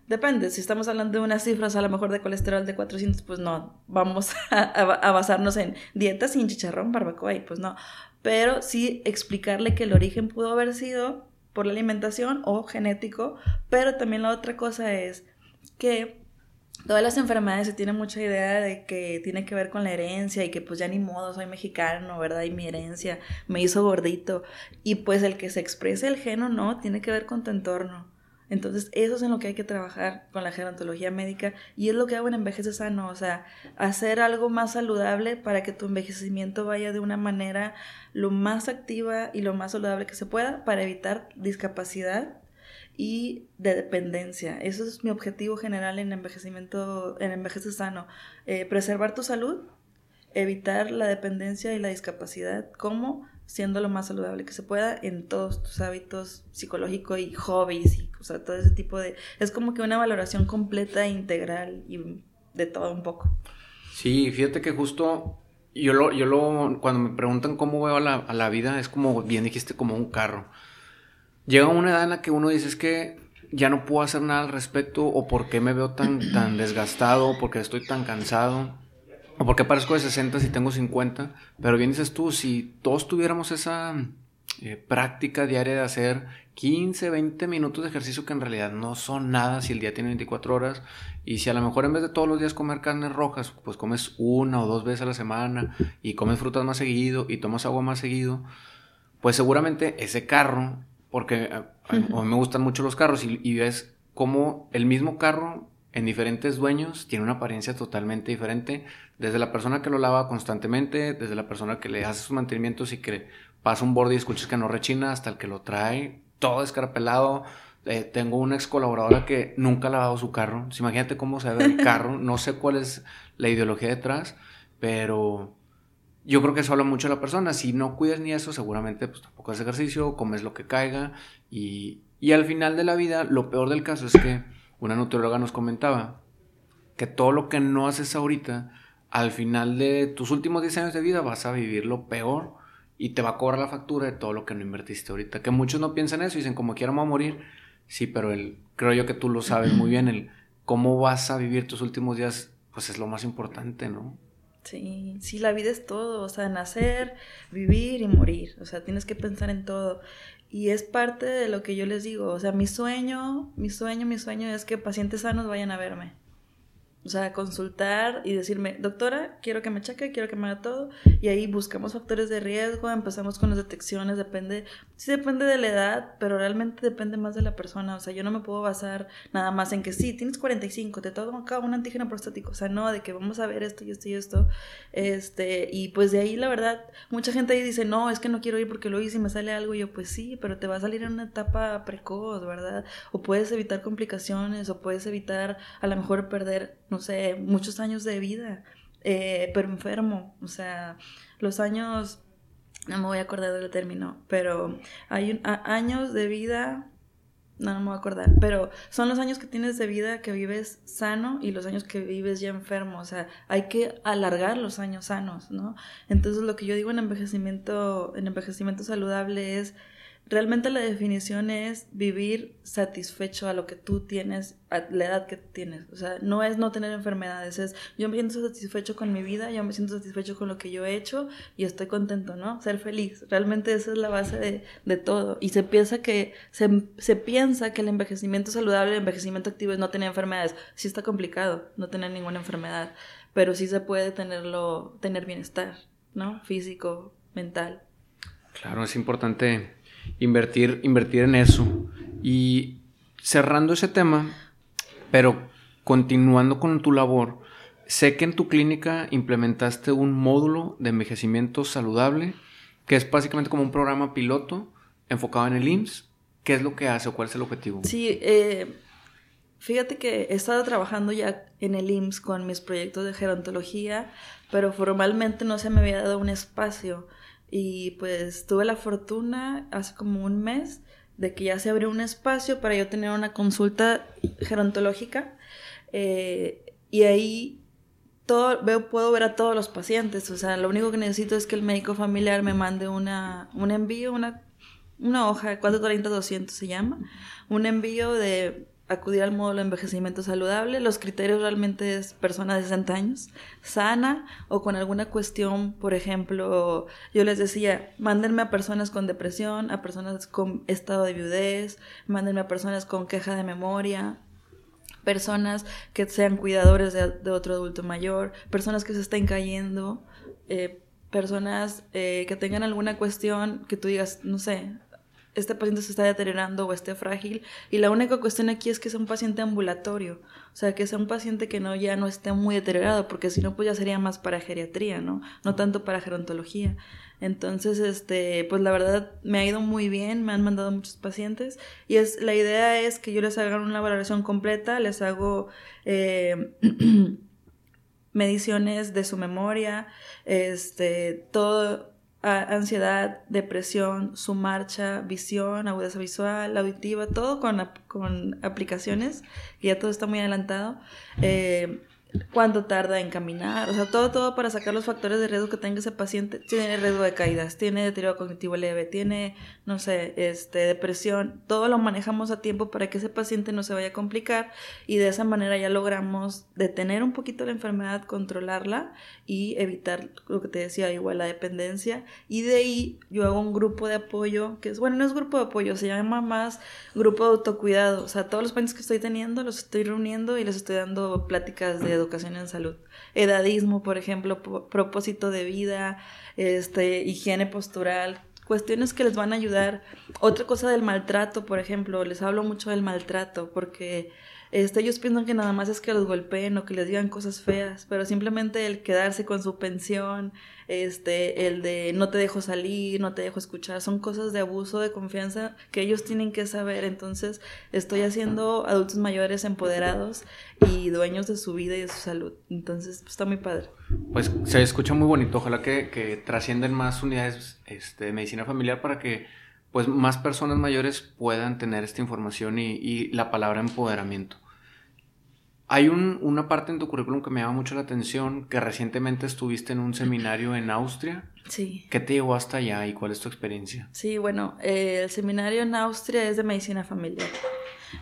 depende, si estamos hablando de unas cifras a lo mejor de colesterol de 400, pues no, vamos <laughs> a, basarnos en dieta sin chicharrón, barbacoa y pues no. Pero sí explicarle que el origen pudo haber sido por la alimentación o genético, pero también la otra cosa es que todas las enfermedades se tiene mucha idea de que tiene que ver con la herencia y que pues ya ni modo, soy mexicano, ¿verdad? Y mi herencia me hizo gordito. Y pues el que se exprese el gen o no tiene que ver con tu entorno. Entonces, eso es en lo que hay que trabajar con la gerontología médica y es lo que hago en Envejece Sano, o sea, hacer algo más saludable para que tu envejecimiento vaya de una manera lo más activa y lo más saludable que se pueda para evitar discapacidad y de dependencia. Eso es mi objetivo general en envejecimiento, en Envejece Sano, eh, preservar tu salud, evitar la dependencia y la discapacidad. ¿Cómo? Siendo lo más saludable que se pueda en todos tus hábitos psicológicos y hobbies y o sea, todo ese tipo de... Es como que una valoración completa, e integral y de todo un poco. Sí, fíjate que justo yo lo, yo lo, cuando me preguntan cómo veo a la, la vida, es como, bien dijiste, como un carro. Llega una edad en la que uno dice es que ya no puedo hacer nada al respecto o por qué me veo tan, tan desgastado, porque estoy tan cansado o porque parezco de 60 si tengo 50, pero bien dices tú, si todos tuviéramos esa eh, práctica diaria de hacer 15, 20 minutos de ejercicio que en realidad no son nada si el día tiene 24 horas y si a lo mejor en vez de todos los días comer carnes rojas, pues comes una o dos veces a la semana y comes frutas más seguido y tomas agua más seguido, pues seguramente ese carro, porque a, mí me gustan mucho los carros y, y ves cómo el mismo carro en diferentes dueños tiene una apariencia totalmente diferente, desde la persona que lo lava constantemente, desde la persona que le hace sus mantenimientos y que pasa un borde y escuchas que no rechina, hasta el que lo trae todo escarpelado. Eh, tengo una ex colaboradora que nunca ha lavado su carro. imagínate cómo se ve el <laughs> carro. No sé cuál es la ideología detrás, pero yo creo que eso habla mucho de la persona. Si no cuidas ni eso, seguramente pues tampoco haces ejercicio, comes lo que caiga. Y, y al final de la vida, lo peor del caso es que una nutrióloga nos comentaba que todo lo que no haces ahorita, al final de tus últimos 10 años de vida vas a vivir lo peor y te va a cobrar la factura de todo lo que no invertiste ahorita. Que muchos no piensan eso y dicen, como quiera, vamos a morir. Sí, pero el, creo yo que tú lo sabes muy bien, el cómo vas a vivir tus últimos días, pues es lo más importante, ¿no? Sí, sí, la vida es todo, o sea, nacer, vivir y morir, o sea, tienes que pensar en todo. Y es parte de lo que yo les digo, o sea, mi sueño, mi sueño, mi sueño es que pacientes sanos vayan a verme. O sea, consultar y decirme, doctora, quiero que me cheque, quiero que me haga todo. Y ahí buscamos factores de riesgo, empezamos con las detecciones, depende, sí depende de la edad, pero realmente depende más de la persona. O sea, yo no me puedo basar nada más en que sí, tienes 45, te acá un antígeno prostático. O sea, no, de que vamos a ver esto y esto y esto. Este, y pues de ahí la verdad, mucha gente ahí dice, no, es que no quiero ir porque lo hice y me sale algo. Y yo, pues sí, pero te va a salir en una etapa precoz, ¿verdad? O puedes evitar complicaciones, o puedes evitar a lo mejor perder sé, muchos años de vida, eh, pero enfermo, o sea, los años, no me voy a acordar del término, pero hay años de vida, no, no me voy a acordar, pero son los años que tienes de vida que vives sano y los años que vives ya enfermo, o sea, hay que alargar los años sanos, ¿no? Entonces lo que yo digo en envejecimiento, en envejecimiento saludable es Realmente la definición es vivir satisfecho a lo que tú tienes, a la edad que tienes. O sea, no es no tener enfermedades, es yo me siento satisfecho con mi vida, yo me siento satisfecho con lo que yo he hecho y estoy contento, ¿no? Ser feliz. Realmente esa es la base de, de todo. Y se piensa que, se, se, piensa que el envejecimiento saludable, el envejecimiento activo es no tener enfermedades. Sí está complicado no tener ninguna enfermedad, pero sí se puede tenerlo, tener bienestar, ¿no? Físico, mental. Claro, es importante invertir, invertir en eso. Y cerrando ese tema, pero continuando con tu labor, sé que en tu clínica implementaste un módulo de envejecimiento saludable, que es básicamente como un programa piloto enfocado en el IMSS. ¿Qué es lo que hace o cuál es el objetivo? Sí, eh, fíjate que he estado trabajando ya en el IMSS con mis proyectos de gerontología, pero formalmente no se me había dado un espacio. Y pues tuve la fortuna hace como un mes de que ya se abrió un espacio para yo tener una consulta gerontológica. Eh, y ahí todo, veo, puedo ver a todos los pacientes. O sea, lo único que necesito es que el médico familiar me mande una, un envío, una, una hoja, 430-200 se llama, un envío de acudir al módulo de envejecimiento saludable. Los criterios realmente es persona de 60 años, sana o con alguna cuestión, por ejemplo, yo les decía, mándenme a personas con depresión, a personas con estado de viudez, mándenme a personas con queja de memoria, personas que sean cuidadores de, otro adulto mayor, personas que se estén cayendo, eh, personas eh, que tengan alguna cuestión que tú digas, no sé, este paciente se está deteriorando o esté frágil. Y la única cuestión aquí es que sea un paciente ambulatorio, o sea, que sea un paciente que no ya no esté muy deteriorado, porque si no, pues ya sería más para geriatría, ¿no? No tanto para gerontología. Entonces, este, pues la verdad me ha ido muy bien, me han mandado muchos pacientes y es la idea es que yo les haga una valoración completa, les hago eh, <clears throat> mediciones de su memoria, este, todo ansiedad, depresión, su marcha, visión, agudeza visual, auditiva, todo con, con aplicaciones, ya todo está muy adelantado. Eh, cuánto tarda en caminar, o sea, todo, todo para sacar los factores de riesgo que tenga ese paciente. Tiene riesgo de caídas, tiene deterioro cognitivo leve, tiene, no sé, este, depresión, todo lo manejamos a tiempo para que ese paciente no se vaya a complicar y de esa manera ya logramos detener un poquito la enfermedad, controlarla y evitar lo que te decía, igual la dependencia. Y de ahí yo hago un grupo de apoyo, que es, bueno, no es grupo de apoyo, se llama más grupo de autocuidado, o sea, todos los pacientes que estoy teniendo los estoy reuniendo y les estoy dando pláticas de educación en salud. Edadismo, por ejemplo, propósito de vida, este, higiene postural, cuestiones que les van a ayudar. Otra cosa del maltrato, por ejemplo, les hablo mucho del maltrato porque este, ellos piensan que nada más es que los golpeen o que les digan cosas feas, pero simplemente el quedarse con su pensión, este, el de no te dejo salir, no te dejo escuchar, son cosas de abuso de confianza que ellos tienen que saber. Entonces, estoy haciendo adultos mayores empoderados y dueños de su vida y de su salud. Entonces, pues, está muy padre. Pues se escucha muy bonito. Ojalá que, que trasciendan más unidades este, de medicina familiar para que pues más personas mayores puedan tener esta información y, la palabra empoderamiento. Hay una parte en tu currículum que me llama mucho la atención, que recientemente estuviste en un seminario en Austria. Sí. ¿Qué te llevó hasta allá y cuál es tu experiencia? Sí, bueno, eh, el seminario en Austria es de medicina familiar.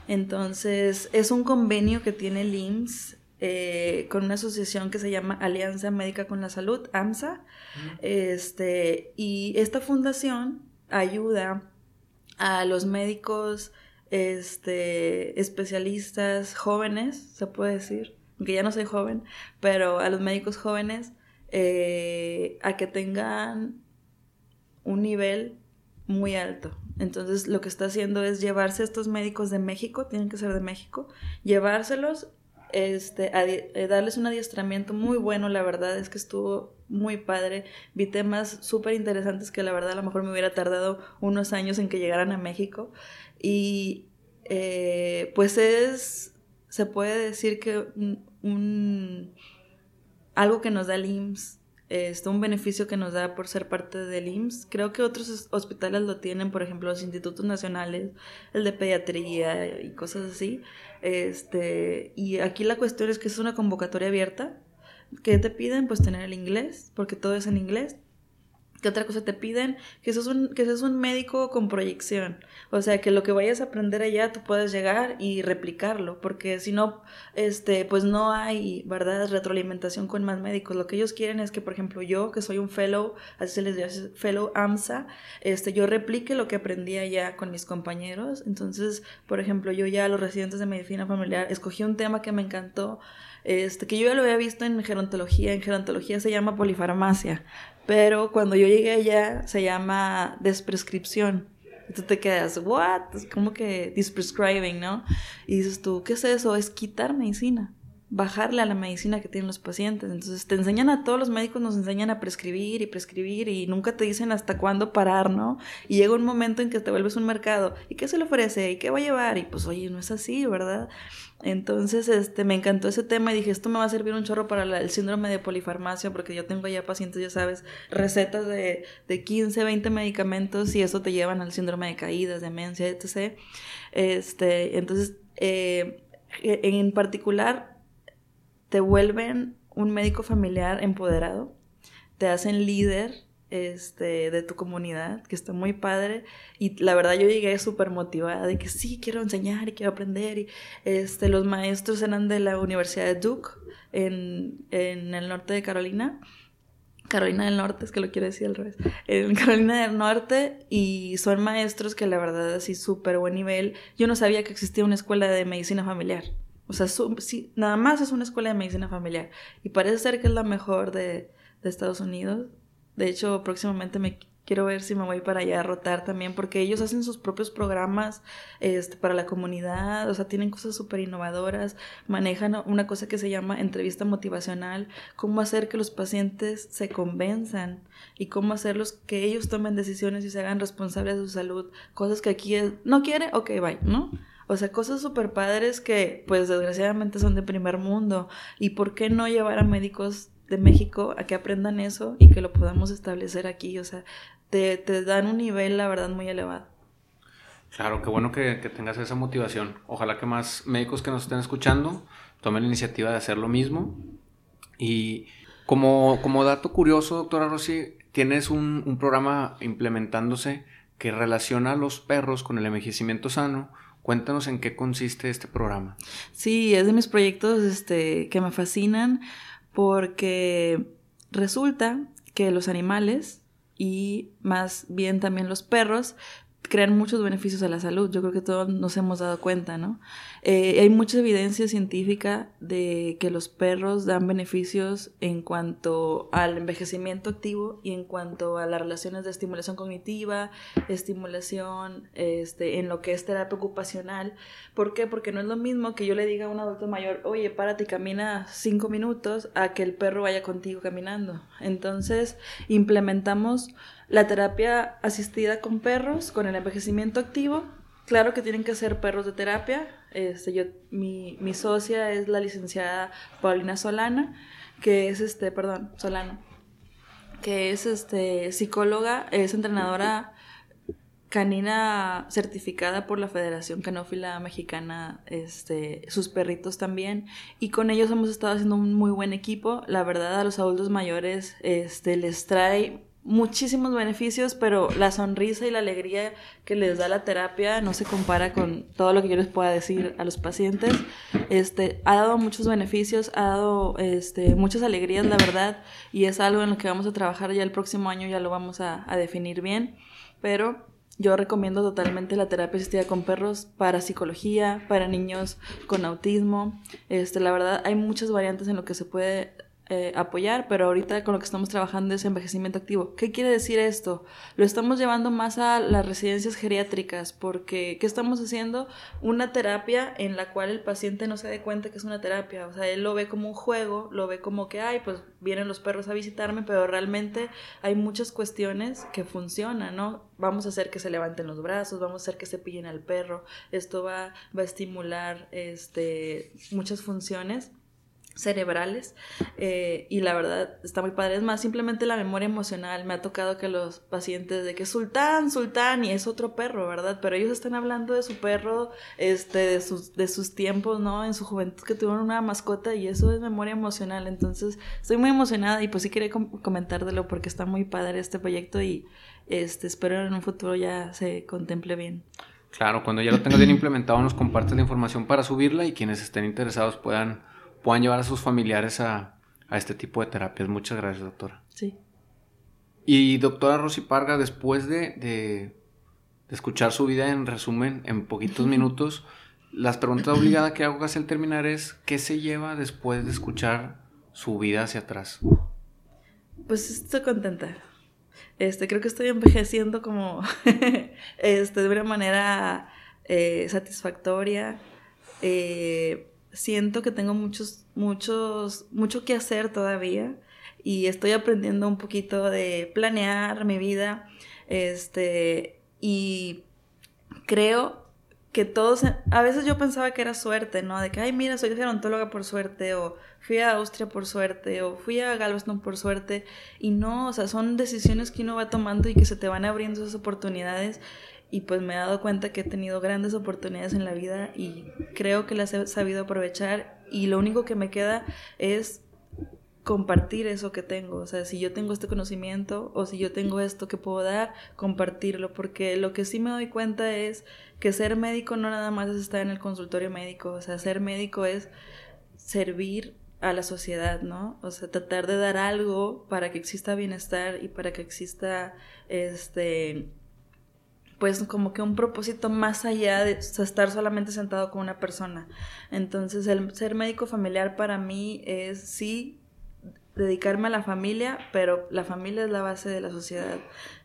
Entonces, es un convenio que tiene el IMSS eh, con una asociación que se llama Alianza Médica con la Salud, AMSA. Este, y esta fundación ayuda a los médicos este, especialistas jóvenes, se puede decir, aunque ya no soy joven, pero a los médicos jóvenes eh, a que tengan un nivel muy alto. Entonces lo que está haciendo es llevarse a estos médicos de México, tienen que ser de México, llevárselos, este, eh, darles un adiestramiento muy bueno, la verdad es que estuvo muy padre, vi temas súper interesantes que la verdad a lo mejor me hubiera tardado unos años en que llegaran a México y eh, pues es, se puede decir que un, algo que nos da el IMSS este, un beneficio que nos da por ser parte del IMSS. Creo que otros hospitales lo tienen, por ejemplo, los institutos nacionales, el de pediatría y cosas así. Este, y aquí la cuestión es que es una convocatoria abierta. ¿Qué te piden? Pues tener el inglés, porque todo es en inglés. ¿Qué otra cosa te piden? Que seas, un, que seas un médico con proyección. O sea, que lo que vayas a aprender allá tú puedas llegar y replicarlo. Porque si no, este, pues no hay, ¿verdad?, retroalimentación con más médicos. Lo que ellos quieren es que, por ejemplo, yo, que soy un fellow, así se les dice, fellow AMSA, este, yo replique lo que aprendí allá con mis compañeros. Entonces, por ejemplo, yo ya a los residentes de medicina familiar escogí un tema que me encantó este, que yo ya lo había visto en gerontología. En gerontología se llama polifarmacia, pero cuando yo llegué allá se llama desprescripción. Y tú te quedas, ¿what? Es como que desprescribing, ¿no? Y dices tú, ¿qué es eso? Es quitar medicina bajarle a la medicina que tienen los pacientes. Entonces te enseñan a todos los médicos, nos enseñan a prescribir y prescribir y nunca te dicen hasta cuándo parar, ¿no? Y llega un momento en que te vuelves un mercado. ¿Y qué se le ofrece? ¿Y qué va a llevar? Y pues oye, no es así, ¿verdad? Entonces, este, me encantó ese tema y dije, esto me va a servir un chorro para el síndrome de polifarmacia, porque yo tengo ya pacientes, ya sabes, recetas de, de 15, 20 medicamentos y eso te llevan al síndrome de caídas, demencia, etc. Este, entonces, eh, en particular, te vuelven un médico familiar empoderado, te hacen líder este, de tu comunidad, que está muy padre. Y la verdad yo llegué súper motivada de que sí, quiero enseñar y quiero aprender. Y este, los maestros eran de la Universidad de Duke en, en el norte de Carolina. Carolina del Norte, es que lo quiero decir al revés. En Carolina del Norte y son maestros que la verdad así súper buen nivel. Yo no sabía que existía una escuela de medicina familiar. O sea, sí, nada más es una escuela de medicina familiar y parece ser que es la mejor de, de Estados Unidos. De hecho, próximamente me quiero ver si me voy para allá a rotar también, porque ellos hacen sus propios programas este, para la comunidad, o sea, tienen cosas súper innovadoras, manejan una cosa que se llama entrevista motivacional, cómo hacer que los pacientes se convenzan y cómo hacerlos que ellos tomen decisiones y se hagan responsables de su salud, cosas que aquí no quiere, ok, bye, ¿no? O sea, cosas súper padres que pues desgraciadamente son de primer mundo. ¿Y por qué no llevar a médicos de México a que aprendan eso y que lo podamos establecer aquí? O sea, te, te dan un nivel, la verdad, muy elevado. Claro, qué bueno que, que, tengas esa motivación. Ojalá que más médicos que nos estén escuchando tomen la iniciativa de hacer lo mismo. Y como, como dato curioso, doctora Rossi, tienes un, un programa implementándose que relaciona a los perros con el envejecimiento sano Cuéntanos en qué consiste este programa. Sí, es de mis proyectos este, que me fascinan porque resulta que los animales y más bien también los perros crean muchos beneficios a la salud. Yo creo que todos nos hemos dado cuenta, ¿no? Eh, hay mucha evidencia científica de que los perros dan beneficios en cuanto al envejecimiento activo y en cuanto a las relaciones de estimulación cognitiva, estimulación este, en lo que es terapia ocupacional. ¿Por qué? Porque no es lo mismo que yo le diga a un adulto mayor, oye, párate y camina cinco minutos, a que el perro vaya contigo caminando. Entonces, implementamos la terapia asistida con perros, con el envejecimiento activo. Claro que tienen que ser perros de terapia. Este, yo, mi, mi socia es la licenciada Paulina Solana, que es este, perdón, Solano, que es este psicóloga, es entrenadora canina certificada por la Federación Canófila Mexicana, este, sus perritos también, y con ellos hemos estado haciendo un muy buen equipo. La verdad, a los adultos mayores este, les trae muchísimos beneficios, pero la sonrisa y la alegría que les da la terapia no se compara con todo lo que yo les pueda decir a los pacientes. Este, ha dado muchos beneficios, ha dado este, muchas alegrías, la verdad, y es algo en lo que vamos a trabajar ya el próximo año, ya lo vamos a, definir bien, pero yo recomiendo totalmente la terapia asistida con perros para psicología, para niños con autismo. Este, la verdad, hay muchas variantes en lo que se puede eh, apoyar, pero ahorita con lo que estamos trabajando es envejecimiento activo. ¿Qué quiere decir esto? Lo estamos llevando más a las residencias geriátricas, porque ¿qué estamos haciendo? Una terapia en la cual el paciente no se dé cuenta que es una terapia, o sea, él lo ve como un juego, lo ve como que, ay, pues vienen los perros a visitarme, pero realmente hay muchas cuestiones que funcionan, ¿no? Vamos a hacer que se levanten los brazos, vamos a hacer que se pillen al perro, esto va, va a estimular este, muchas funciones cerebrales eh, y la verdad está muy padre. Es más, simplemente la memoria emocional. Me ha tocado que los pacientes de que Sultán, Sultán y es otro perro, ¿verdad? Pero ellos están hablando de su perro, este, de sus, de sus tiempos, ¿no? En su juventud que tuvieron una mascota y eso es memoria emocional. Entonces, estoy muy emocionada y pues sí quería comentártelo porque está muy padre este proyecto y este, espero en un futuro ya se contemple bien. Claro, cuando ya lo tengas bien <clears throat> implementado nos compartes la información para subirla y quienes estén interesados puedan puedan llevar a sus familiares a, este tipo de terapias. Muchas gracias, doctora. Sí. Y doctora Rosy Parga, después de, de, escuchar su vida en resumen, en poquitos minutos, las preguntas obligadas que hago casi al terminar es, ¿qué se lleva después de escuchar su vida hacia atrás? Pues estoy contenta. Este, creo que estoy envejeciendo como <laughs> este, de una manera eh, satisfactoria. Eh, siento que tengo muchos, muchos, mucho que hacer todavía y estoy aprendiendo un poquito de planear mi vida, este, y creo que todos, a veces yo pensaba que era suerte, ¿no? De que, ay, mira, soy gerontóloga por suerte, o fui a Austria por suerte, o fui a Galveston por suerte, y no, o sea, son decisiones que uno va tomando y que se te van abriendo esas oportunidades y pues me he dado cuenta que he tenido grandes oportunidades en la vida y creo que las he sabido aprovechar y lo único que me queda es compartir eso que tengo, o sea, si yo tengo este conocimiento o si yo tengo esto que puedo dar, compartirlo, porque lo que sí me doy cuenta es que ser médico no nada más es estar en el consultorio médico, o sea, ser médico es servir a la sociedad, ¿no? O sea, tratar de dar algo para que exista bienestar y para que exista este pues como que un propósito más allá de estar solamente sentado con una persona. Entonces el ser médico familiar para mí es sí dedicarme a la familia, pero la familia es la base de la sociedad.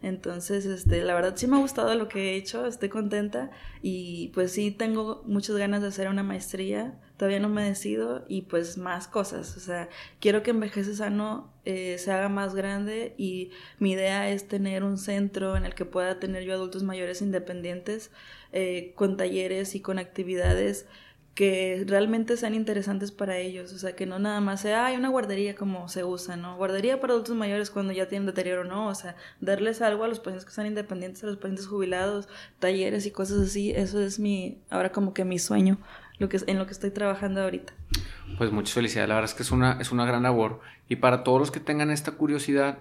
Entonces, este, la verdad sí me ha gustado lo que he hecho, estoy contenta y pues sí tengo muchas ganas de hacer una maestría, todavía no me decido y pues más cosas, o sea, quiero que Envejece Sano eh, se haga más grande y mi idea es tener un centro en el que pueda tener yo adultos mayores independientes eh, con talleres y con actividades que realmente sean interesantes para ellos, o sea, que no nada más sea, hay una guardería como se usa, ¿no? Guardería para adultos mayores cuando ya tienen deterioro, no, o sea, darles algo a los pacientes que están independientes, a los pacientes jubilados, talleres y cosas así, eso es mi, ahora como que mi sueño, lo que, en lo que estoy trabajando ahorita. Pues muchas felicidades, la verdad es que es una, es una gran labor y para todos los que tengan esta curiosidad,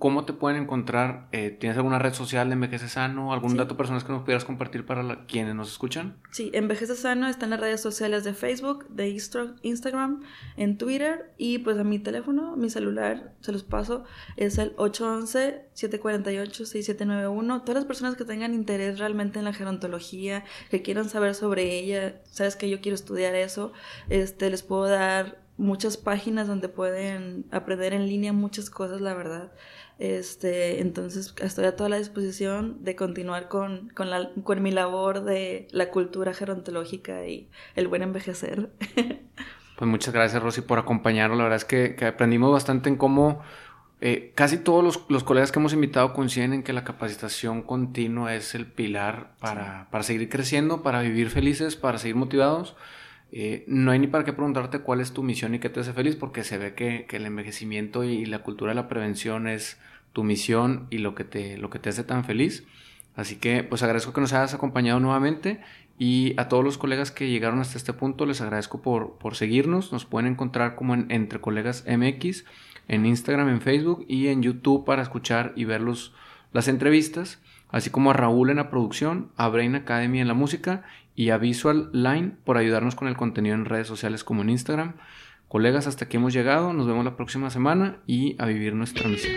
¿Cómo te pueden encontrar? Eh, ¿Tienes alguna red social de Envejece Sano? ¿Algún dato personal que nos pudieras compartir para quienes nos escuchan? Sí, Envejece Sano está en las redes sociales de Facebook, de Instagram, en Twitter y pues a mi teléfono, mi celular, se los paso, es el 811-748-6791. Todas las personas que tengan interés realmente en la gerontología, que quieran saber sobre ella, sabes que yo quiero estudiar eso, este, les puedo dar muchas páginas donde pueden aprender en línea muchas cosas, la verdad. Este, entonces estoy a toda la disposición de continuar con, con, la, con mi labor de la cultura gerontológica y el buen envejecer. <laughs> Pues muchas gracias Rosy por acompañarnos. La verdad es que, que aprendimos bastante en cómo eh, casi todos los, los, colegas que hemos invitado coinciden en que la capacitación continua es el pilar para, para seguir creciendo, para vivir felices, para seguir motivados. Eh, no hay ni para qué preguntarte cuál es tu misión y qué te hace feliz, porque se ve que, que el envejecimiento y la cultura de la prevención es tu misión y lo que te, lo que te hace tan feliz. Así que pues agradezco que nos hayas acompañado nuevamente y a todos los colegas que llegaron hasta este punto les agradezco por, por seguirnos. Nos pueden encontrar como en Entre Colegas MX en Instagram, en Facebook y en YouTube para escuchar y ver las entrevistas, así como a Raúl en la producción, a Brain Academy en la música y a Visual Line por ayudarnos con el contenido en redes sociales como en Instagram. Colegas, hasta aquí hemos llegado. Nos vemos la próxima semana y a vivir nuestra misión.